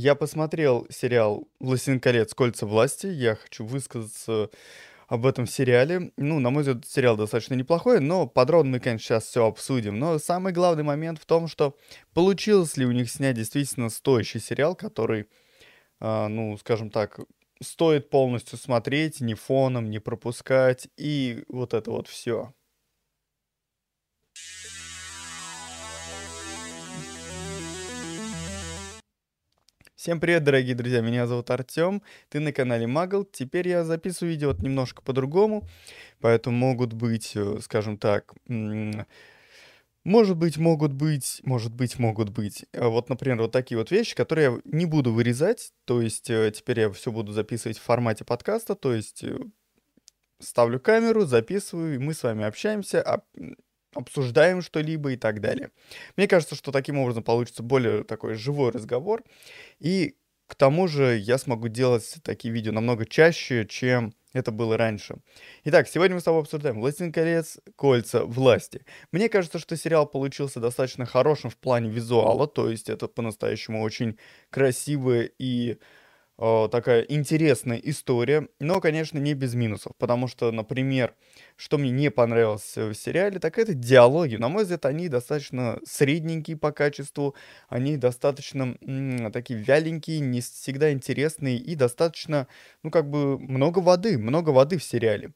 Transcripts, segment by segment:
Я посмотрел сериал «Властелин колец. Кольца власти». Я хочу высказаться об этом сериале. Ну, на мой взгляд, сериал достаточно неплохой, но подробно мы, конечно, сейчас все обсудим. Но самый главный момент в том, что получилось ли у них снять действительно стоящий сериал, который, а, ну, скажем так, стоит полностью смотреть, ни фоном, не пропускать, и вот это вот все. Всем привет, дорогие друзья, меня зовут Артем, ты на канале Магл. Теперь я записываю видео вот немножко по-другому, поэтому могут быть, э, скажем так, может быть, могут быть, может быть, могут быть. Э, вот, например, вот такие вот вещи, которые я не буду вырезать, то есть э, теперь я все буду записывать в формате подкаста, то есть ставлю камеру, записываю, и мы с вами общаемся, а обсуждаем что-либо и так далее. Мне кажется, что таким образом получится более такой живой разговор. И к тому же я смогу делать такие видео намного чаще, чем это было раньше. Итак, сегодня мы с тобой обсуждаем «Властелин колец. Кольца власти». Мне кажется, что сериал получился достаточно хорошим в плане визуала, то есть это по-настоящему очень красивое и такая интересная история, но, конечно, не без минусов, потому что, например, что мне не понравилось в сериале, так это диалоги. На мой взгляд, они достаточно средненькие по качеству, они достаточно м- такие вяленькие, не всегда интересные и достаточно, ну, как бы много воды, много воды в сериале.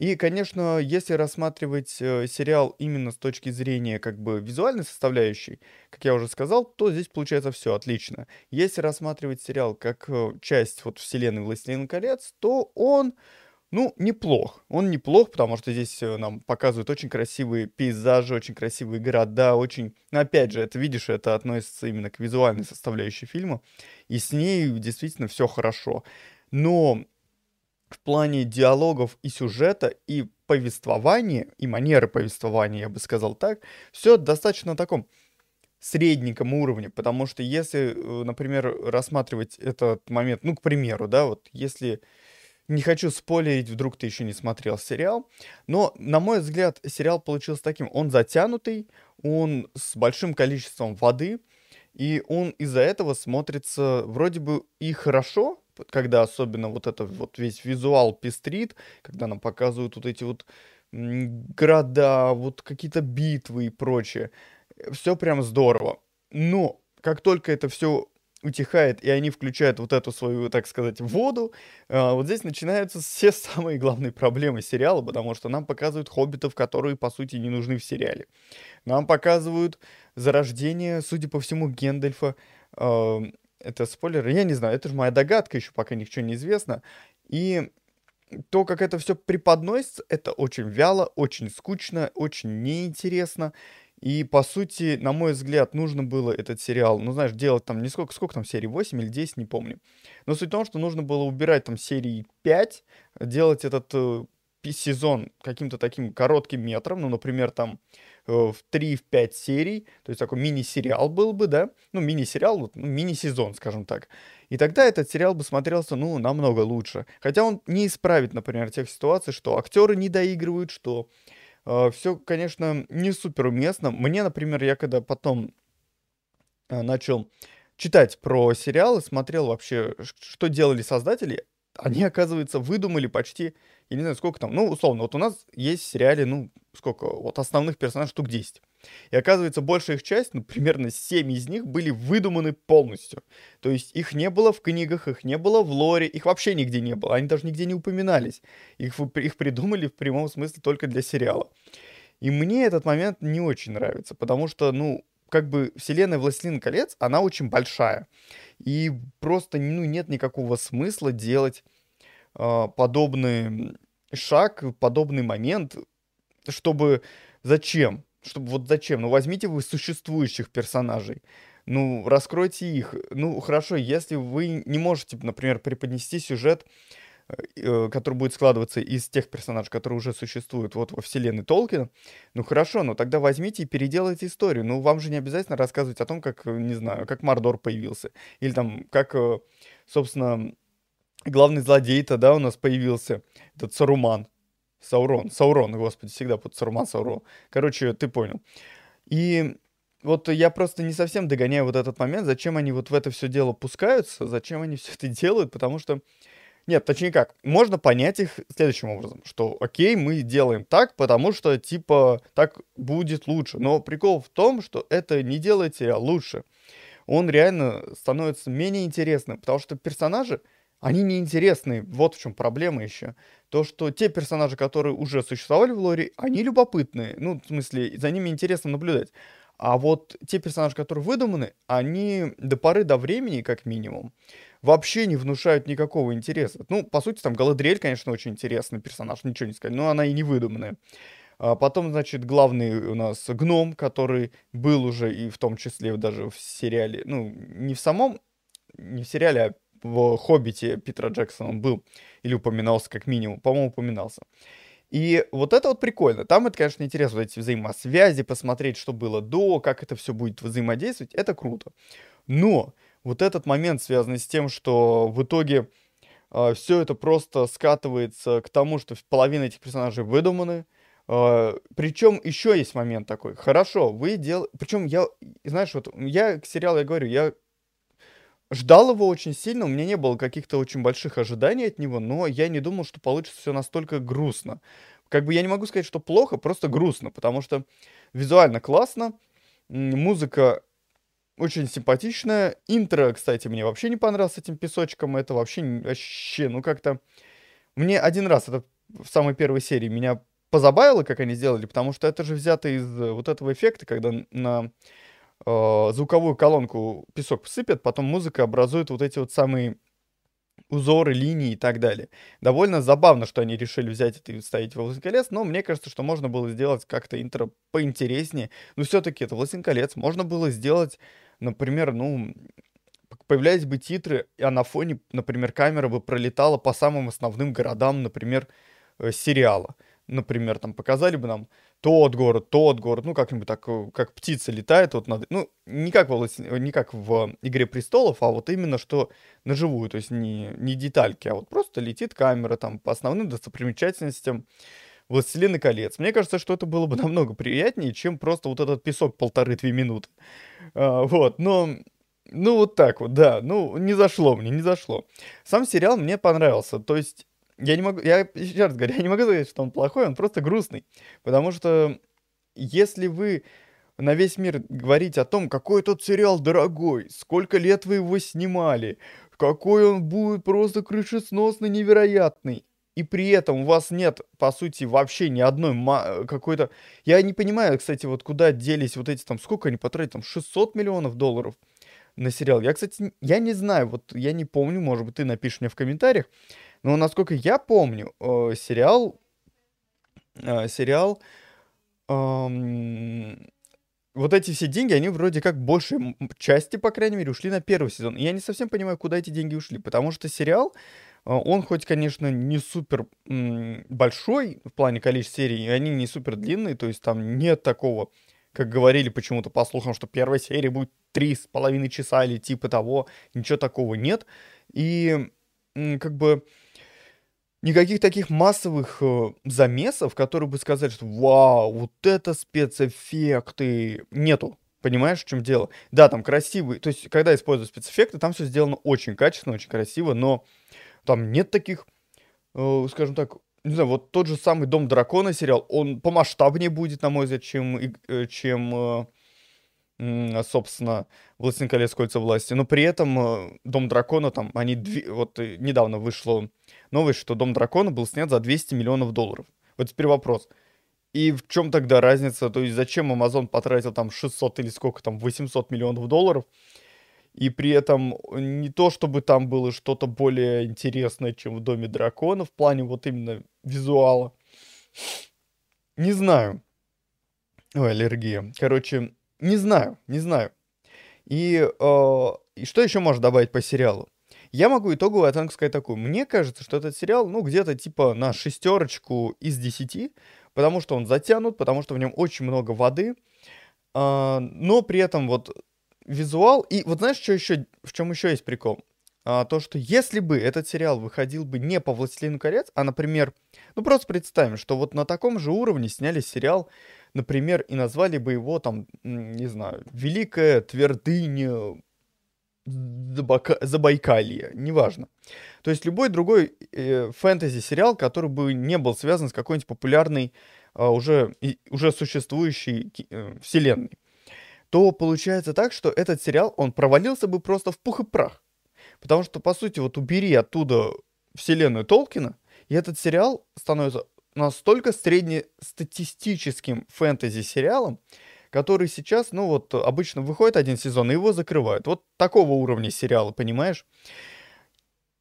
И, конечно, если рассматривать э, сериал именно с точки зрения как бы визуальной составляющей, как я уже сказал, то здесь получается все отлично. Если рассматривать сериал как э, часть вот вселенной «Властелин колец», то он, ну, неплох. Он неплох, потому что здесь э, нам показывают очень красивые пейзажи, очень красивые города, очень... Но опять же, это видишь, это относится именно к визуальной составляющей фильма, и с ней действительно все хорошо. Но в плане диалогов и сюжета, и повествования, и манеры повествования, я бы сказал так, все достаточно на таком средненьком уровне, потому что если, э, например, рассматривать этот момент, ну, к примеру, да, вот если не хочу спойлерить, вдруг ты еще не смотрел сериал, но, на мой взгляд, сериал получился таким, он затянутый, он с большим количеством воды, и он из-за этого смотрится вроде бы и хорошо, когда особенно вот это вот весь визуал пестрит, когда нам показывают вот эти вот города, вот какие-то битвы и прочее. Все прям здорово. Но как только это все утихает, и они включают вот эту свою, так сказать, воду, а, вот здесь начинаются все самые главные проблемы сериала, потому что нам показывают хоббитов, которые, по сути, не нужны в сериале. Нам показывают зарождение, судя по всему, Гендальфа, это спойлер, я не знаю, это же моя догадка, еще пока ничего не известно. И то, как это все преподносится, это очень вяло, очень скучно, очень неинтересно. И, по сути, на мой взгляд, нужно было этот сериал, ну, знаешь, делать там, не сколько, сколько там серий, 8 или 10, не помню. Но суть в том, что нужно было убирать там серии 5, делать этот э, сезон каким-то таким коротким метром, ну, например, там Э, в 3-5 серий, то есть такой мини-сериал был бы, да, ну, мини-сериал, ну, мини-сезон, скажем так. И тогда этот сериал бы смотрелся, ну, намного лучше. Хотя он не исправит, например, тех ситуаций, что актеры не доигрывают, что э, все, конечно, не супер уместно. Мне, например, я когда потом э, начал читать про сериалы, смотрел вообще, что делали создатели, они, оказывается, выдумали почти, я не знаю, сколько там, ну, условно, вот у нас есть в сериале, ну, сколько, вот основных персонажей штук 10. И оказывается, большая их часть, ну, примерно 7 из них были выдуманы полностью. То есть их не было в книгах, их не было в лоре, их вообще нигде не было, они даже нигде не упоминались. Их, их придумали в прямом смысле только для сериала. И мне этот момент не очень нравится, потому что, ну, как бы вселенная Властелин колец, она очень большая. И просто, ну, нет никакого смысла делать э, подобный шаг, подобный момент чтобы... Зачем? Чтобы вот зачем? Ну, возьмите вы существующих персонажей. Ну, раскройте их. Ну, хорошо, если вы не можете, например, преподнести сюжет, который будет складываться из тех персонажей, которые уже существуют вот во вселенной Толкина, ну хорошо, но тогда возьмите и переделайте историю. Ну, вам же не обязательно рассказывать о том, как, не знаю, как Мордор появился. Или там, как, э, собственно, главный злодей-то, да, у нас появился, этот Саруман. Саурон, Саурон, господи, всегда под Саруман, Саурон. Короче, ты понял. И вот я просто не совсем догоняю вот этот момент, зачем они вот в это все дело пускаются, зачем они все это делают, потому что нет, точнее как, можно понять их следующим образом, что окей, мы делаем так, потому что типа так будет лучше. Но прикол в том, что это не делает сериал лучше. Он реально становится менее интересным, потому что персонажи, они неинтересны. Вот в чем проблема еще. То, что те персонажи, которые уже существовали в лоре, они любопытные. Ну, в смысле, за ними интересно наблюдать. А вот те персонажи, которые выдуманы, они до поры до времени, как минимум, вообще не внушают никакого интереса. Ну, по сути, там Галадриэль, конечно, очень интересный персонаж, ничего не сказать, но она и не выдуманная. А потом, значит, главный у нас гном, который был уже и в том числе даже в сериале, ну, не в самом, не в сериале, а в «Хоббите» Питера Джексона он был, или упоминался как минимум, по-моему, упоминался. И вот это вот прикольно. Там это, конечно, интересно, вот эти взаимосвязи, посмотреть, что было до, как это все будет взаимодействовать, это круто. Но вот этот момент, связанный с тем, что в итоге э, а, все это просто скатывается к тому, что половина этих персонажей выдуманы. Э, причем еще есть момент такой. Хорошо, вы делаете... Причем я, знаешь, вот я к сериалу, я говорю, я ждал его очень сильно, у меня не было каких-то очень больших ожиданий от него, но я не думал, что получится все настолько грустно. Как бы я не могу сказать, что плохо, просто грустно, потому что визуально классно, музыка очень симпатичная. Интро, кстати, мне вообще не понравилось с этим песочком. Это вообще, вообще, ну как-то... Мне один раз, это в самой первой серии, меня позабавило, как они сделали, потому что это же взято из э, вот этого эффекта, когда на э, звуковую колонку песок сыпят, потом музыка образует вот эти вот самые узоры, линии и так далее. Довольно забавно, что они решили взять это и вставить в «Властелин колец», но мне кажется, что можно было сделать как-то интро поинтереснее. Но все-таки это «Властелин колец». Можно было сделать, например, ну, появлялись бы титры, а на фоне, например, камера бы пролетала по самым основным городам, например, э, сериала. Например, там показали бы нам тот город, тот город, ну, как-нибудь так, э, как птица летает, вот над, ну, не как, в, не как в «Игре престолов», а вот именно что на живую, то есть не, не детальки, а вот просто летит камера там по основным достопримечательностям «Властелины колец». Мне кажется, что это было бы намного приятнее, чем просто вот этот песок полторы-две минуты. А, вот, но... Ну, вот так вот, да. Ну, не зашло мне, не зашло. Сам сериал мне понравился. То есть, я не могу, я еще раз говорю, я не могу сказать, что он плохой, он просто грустный. Потому что если вы на весь мир говорите о том, какой тот сериал дорогой, сколько лет вы его снимали, какой он будет просто крышесносный, невероятный, и при этом у вас нет, по сути, вообще ни одной какой-то... Я не понимаю, кстати, вот куда делись вот эти там, сколько они потратили, там 600 миллионов долларов на сериал. Я, кстати, я не знаю, вот я не помню, может быть, ты напишешь мне в комментариях, но насколько я помню, э, сериал, э, сериал, э, вот эти все деньги, они вроде как большей части, по крайней мере, ушли на первый сезон. Я не совсем понимаю, куда эти деньги ушли, потому что сериал, э, он хоть, конечно, не супер большой в плане количества серий, и они не супер длинные, то есть там нет такого, как говорили почему-то по слухам, что первая серия будет три с половиной часа или типа того, ничего такого нет. И как бы никаких таких массовых э, замесов, которые бы сказали, что вау, вот это спецэффекты, нету. Понимаешь, в чем дело? Да, там красивый, то есть, когда используют спецэффекты, там все сделано очень качественно, очень красиво, но там нет таких, э, скажем так, не знаю, вот тот же самый Дом Дракона сериал, он помасштабнее будет, на мой взгляд, чем, э, чем э, собственно, «Властелин колец. Кольца власти». Но при этом э, «Дом дракона» там, они... Дви... Вот недавно вышло новость, что «Дом дракона» был снят за 200 миллионов долларов. Вот теперь вопрос. И в чем тогда разница? То есть зачем Amazon потратил там 600 или сколько там, 800 миллионов долларов? И при этом не то, чтобы там было что-то более интересное, чем в Доме дракона, в плане вот именно визуала. Не знаю. Ой, аллергия. Короче, не знаю, не знаю. И, э, и что еще можно добавить по сериалу? Я могу итоговую оценку сказать такую. Мне кажется, что этот сериал, ну, где-то типа на шестерочку из десяти, потому что он затянут, потому что в нем очень много воды, э, но при этом вот визуал... И вот знаешь, что еще, в чем еще есть прикол? а, то, что если бы этот сериал выходил бы не по «Властелину колец», а, например, ну просто представим, что вот на таком же уровне сняли сериал, например, и назвали бы его там, не знаю, «Великая твердыня Забака... Забайкалье», неважно. То есть любой другой э, фэнтези-сериал, который бы не был связан с какой-нибудь популярной, э, уже, и, уже существующей э, вселенной, то получается так, что этот сериал, он провалился бы просто в пух и прах. Потому что, по сути, вот убери оттуда вселенную Толкина, и этот сериал становится настолько среднестатистическим фэнтези-сериалом, который сейчас, ну вот, обычно выходит один сезон, и его закрывают. Вот такого уровня сериала, понимаешь?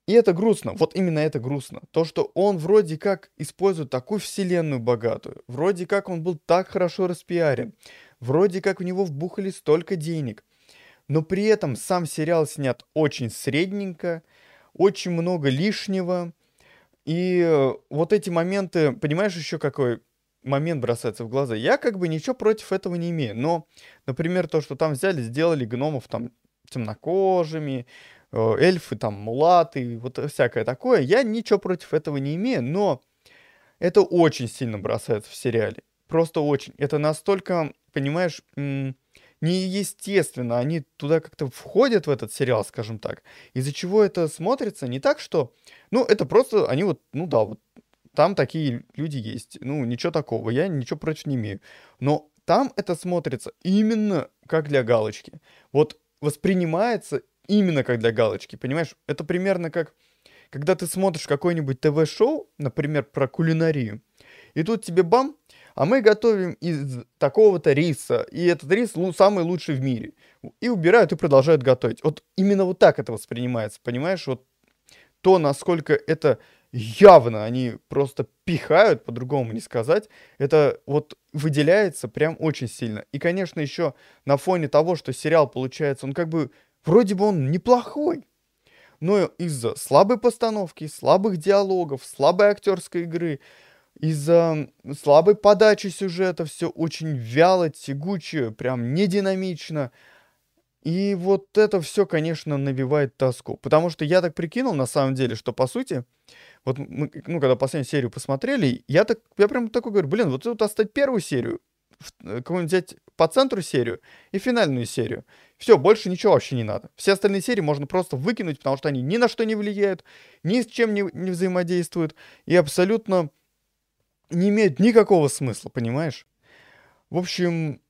И это грустно, вот именно это грустно. То, что он вроде как использует такую вселенную богатую, вроде как он был так хорошо распиарен, вроде как в него вбухали столько денег, но при этом сам сериал снят очень средненько, очень много лишнего. И э, вот эти моменты, понимаешь, еще какой момент бросается в глаза. Я как бы ничего против этого не имею. Но, например, то, что там взяли, сделали гномов там темнокожими, э, эльфы там мулаты, вот всякое такое. Я ничего против этого не имею, но это очень сильно бросается в сериале. Просто очень. Это настолько, понимаешь, неестественно, они туда как-то входят в этот сериал, скажем так, из-за чего это смотрится? Не так, что, ну, это просто, они вот, ну да, вот там такие люди есть, ну, ничего такого, я ничего против не имею, но там это смотрится именно как для галочки, вот воспринимается именно как для галочки, понимаешь, это примерно как, когда ты смотришь какое-нибудь ТВ-шоу, например, про кулинарию, и тут тебе бам, а мы готовим из такого-то риса, и этот рис самый лучший в мире. И убирают и продолжают готовить. Вот именно вот так это воспринимается, понимаешь? Вот то, насколько это явно они просто пихают, по-другому не сказать, это вот выделяется прям очень сильно. И, конечно, еще на фоне того, что сериал получается, он как бы, вроде бы он неплохой, но из-за слабой постановки, слабых диалогов, слабой актерской игры, из-за слабой подачи сюжета все очень вяло, тягуче, прям не динамично. И вот это все, конечно, навевает тоску. Потому что я так прикинул, на самом деле, что по сути, вот мы, ну, когда последнюю серию посмотрели, я так, я прям такой говорю, блин, вот тут оставить первую серию, какую-нибудь взять по центру серию и финальную серию. Все, больше ничего вообще не надо. Все остальные серии можно просто выкинуть, потому что они ни на что не влияют, ни с чем не, не взаимодействуют и абсолютно не имеют никакого смысла, понимаешь? В общем,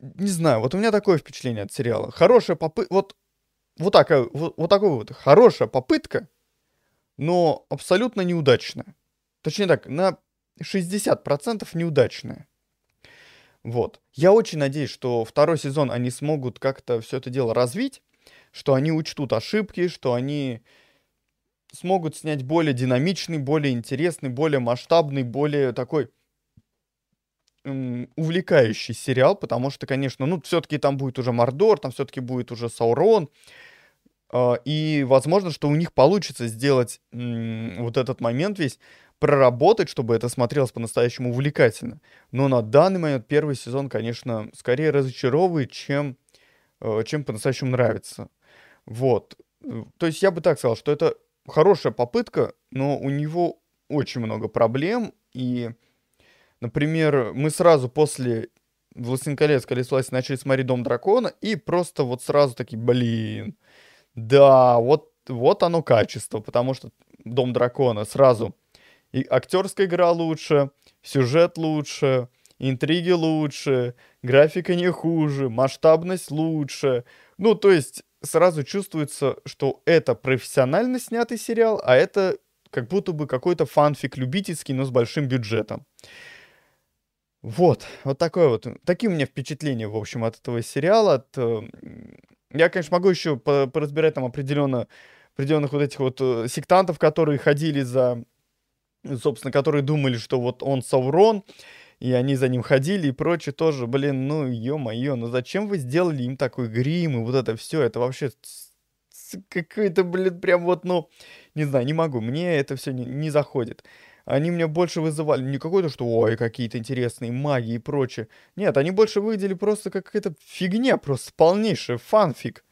не знаю, вот у меня такое впечатление от сериала. Хорошая попытка, вот, вот, такая, вот, вот такая вот хорошая попытка, но абсолютно неудачная. Точнее так, на 60% неудачная. Вот. Я очень надеюсь, что второй сезон они смогут как-то все это дело развить, что они учтут ошибки, что они смогут снять более динамичный, более интересный, более масштабный, более такой увлекающий сериал, потому что, конечно, ну, все-таки там будет уже Мордор, там все-таки будет уже Саурон, э, и возможно, что у них получится сделать э, вот этот момент весь, проработать, чтобы это смотрелось по-настоящему увлекательно. Но на данный момент первый сезон, конечно, скорее разочаровывает, чем, э, чем по-настоящему нравится. Вот. То есть я бы так сказал, что это хорошая попытка, но у него очень много проблем. И, например, мы сразу после «Властелин колец. Колесо власти» начали смотреть «Дом дракона», и просто вот сразу такие, блин, да, вот, вот оно качество, потому что «Дом дракона» сразу и актерская игра лучше, сюжет лучше, интриги лучше, графика не хуже, масштабность лучше. Ну, то есть сразу чувствуется, что это профессионально снятый сериал, а это как будто бы какой-то фанфик любительский, но с большим бюджетом. Вот, вот такое вот. Такие у меня впечатления, в общем, от этого сериала. От, э, я, конечно, могу еще поразбирать там определенно, определенных вот этих вот э, сектантов, которые ходили за, собственно, которые думали, что вот он Саурон, и они за ним ходили и прочее тоже, блин, ну ё-моё, ну зачем вы сделали им такой грим и вот это все, это вообще какой-то, блин, прям вот, ну, не знаю, не могу, мне это все не, не заходит. Они меня больше вызывали не какой-то, что ой, какие-то интересные маги и прочее. Нет, они больше выглядели просто как какая-то фигня, просто полнейшая фанфик.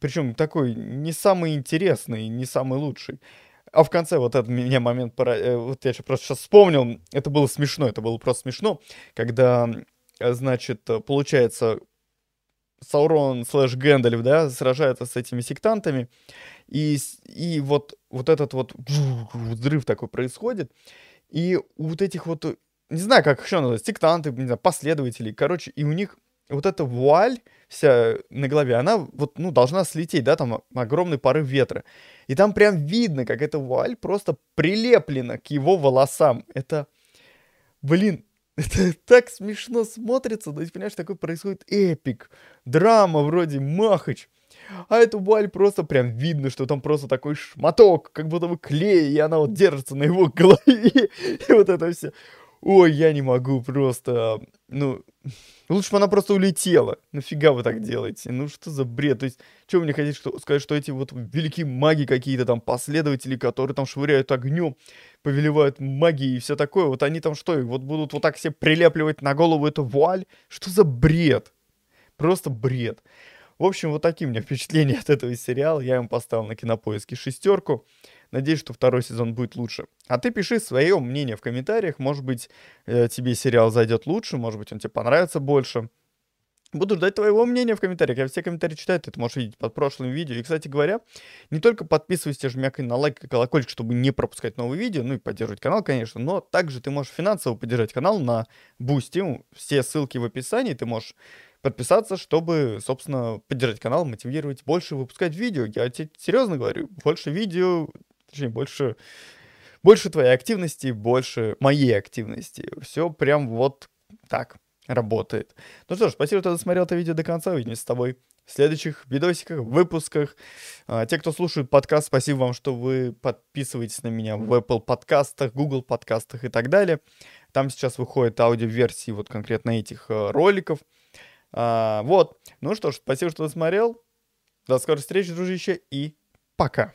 причем такой не самый интересный, не самый лучший. А в конце вот этот меня момент, э, вот я просто сейчас вспомнил, это было смешно, это было просто смешно, когда, значит, получается, Саурон слэш Гэндальф, да, сражается с этими сектантами, и, и вот, вот этот вот взрыв такой происходит, и у вот этих вот, не знаю, как еще назвать, сектанты, не знаю, последователи, короче, и у них вот эта вуаль вся на голове, она вот, ну, должна слететь, да, там огромный порыв ветра. И там прям видно, как эта вуаль просто прилеплена к его волосам. Это, блин, это так смешно смотрится, есть, понимаешь, такой происходит эпик, драма вроде Махач. А эту вуаль просто прям видно, что там просто такой шматок, как будто бы клей, и она вот держится на его голове. И вот это все. Ой, я не могу просто, ну, лучше бы она просто улетела. Нафига вы так делаете? Ну, что за бред? То есть, что вы мне хотите что, сказать, что эти вот великие маги какие-то там, последователи, которые там швыряют огнем, повелевают магией и все такое, вот они там что, вот будут вот так все прилепливать на голову эту вуаль? Что за бред? Просто бред. В общем, вот такие у меня впечатления от этого сериала. Я им поставил на кинопоиске шестерку. Надеюсь, что второй сезон будет лучше. А ты пиши свое мнение в комментариях. Может быть, э, тебе сериал зайдет лучше, может быть, он тебе понравится больше. Буду ждать твоего мнения в комментариях. Я все комментарии читаю, ты это можешь видеть под прошлым видео. И, кстати говоря, не только подписывайся, жмякай на лайк и колокольчик, чтобы не пропускать новые видео, ну и поддерживать канал, конечно, но также ты можешь финансово поддержать канал на Boosty. Все ссылки в описании, ты можешь подписаться, чтобы, собственно, поддержать канал, мотивировать больше выпускать видео. Я тебе серьезно говорю, больше видео, точнее, больше, больше твоей активности, больше моей активности. Все прям вот так работает. Ну что ж, спасибо, что досмотрел это видео до конца. Увидимся с тобой в следующих видосиках, выпусках. А, те, кто слушает подкаст, спасибо вам, что вы подписываетесь на меня в Apple подкастах, Google подкастах и так далее. Там сейчас выходят аудиоверсии вот конкретно этих э, роликов. А, вот. Ну что ж, спасибо, что досмотрел. До скорой встречи, дружище, и пока.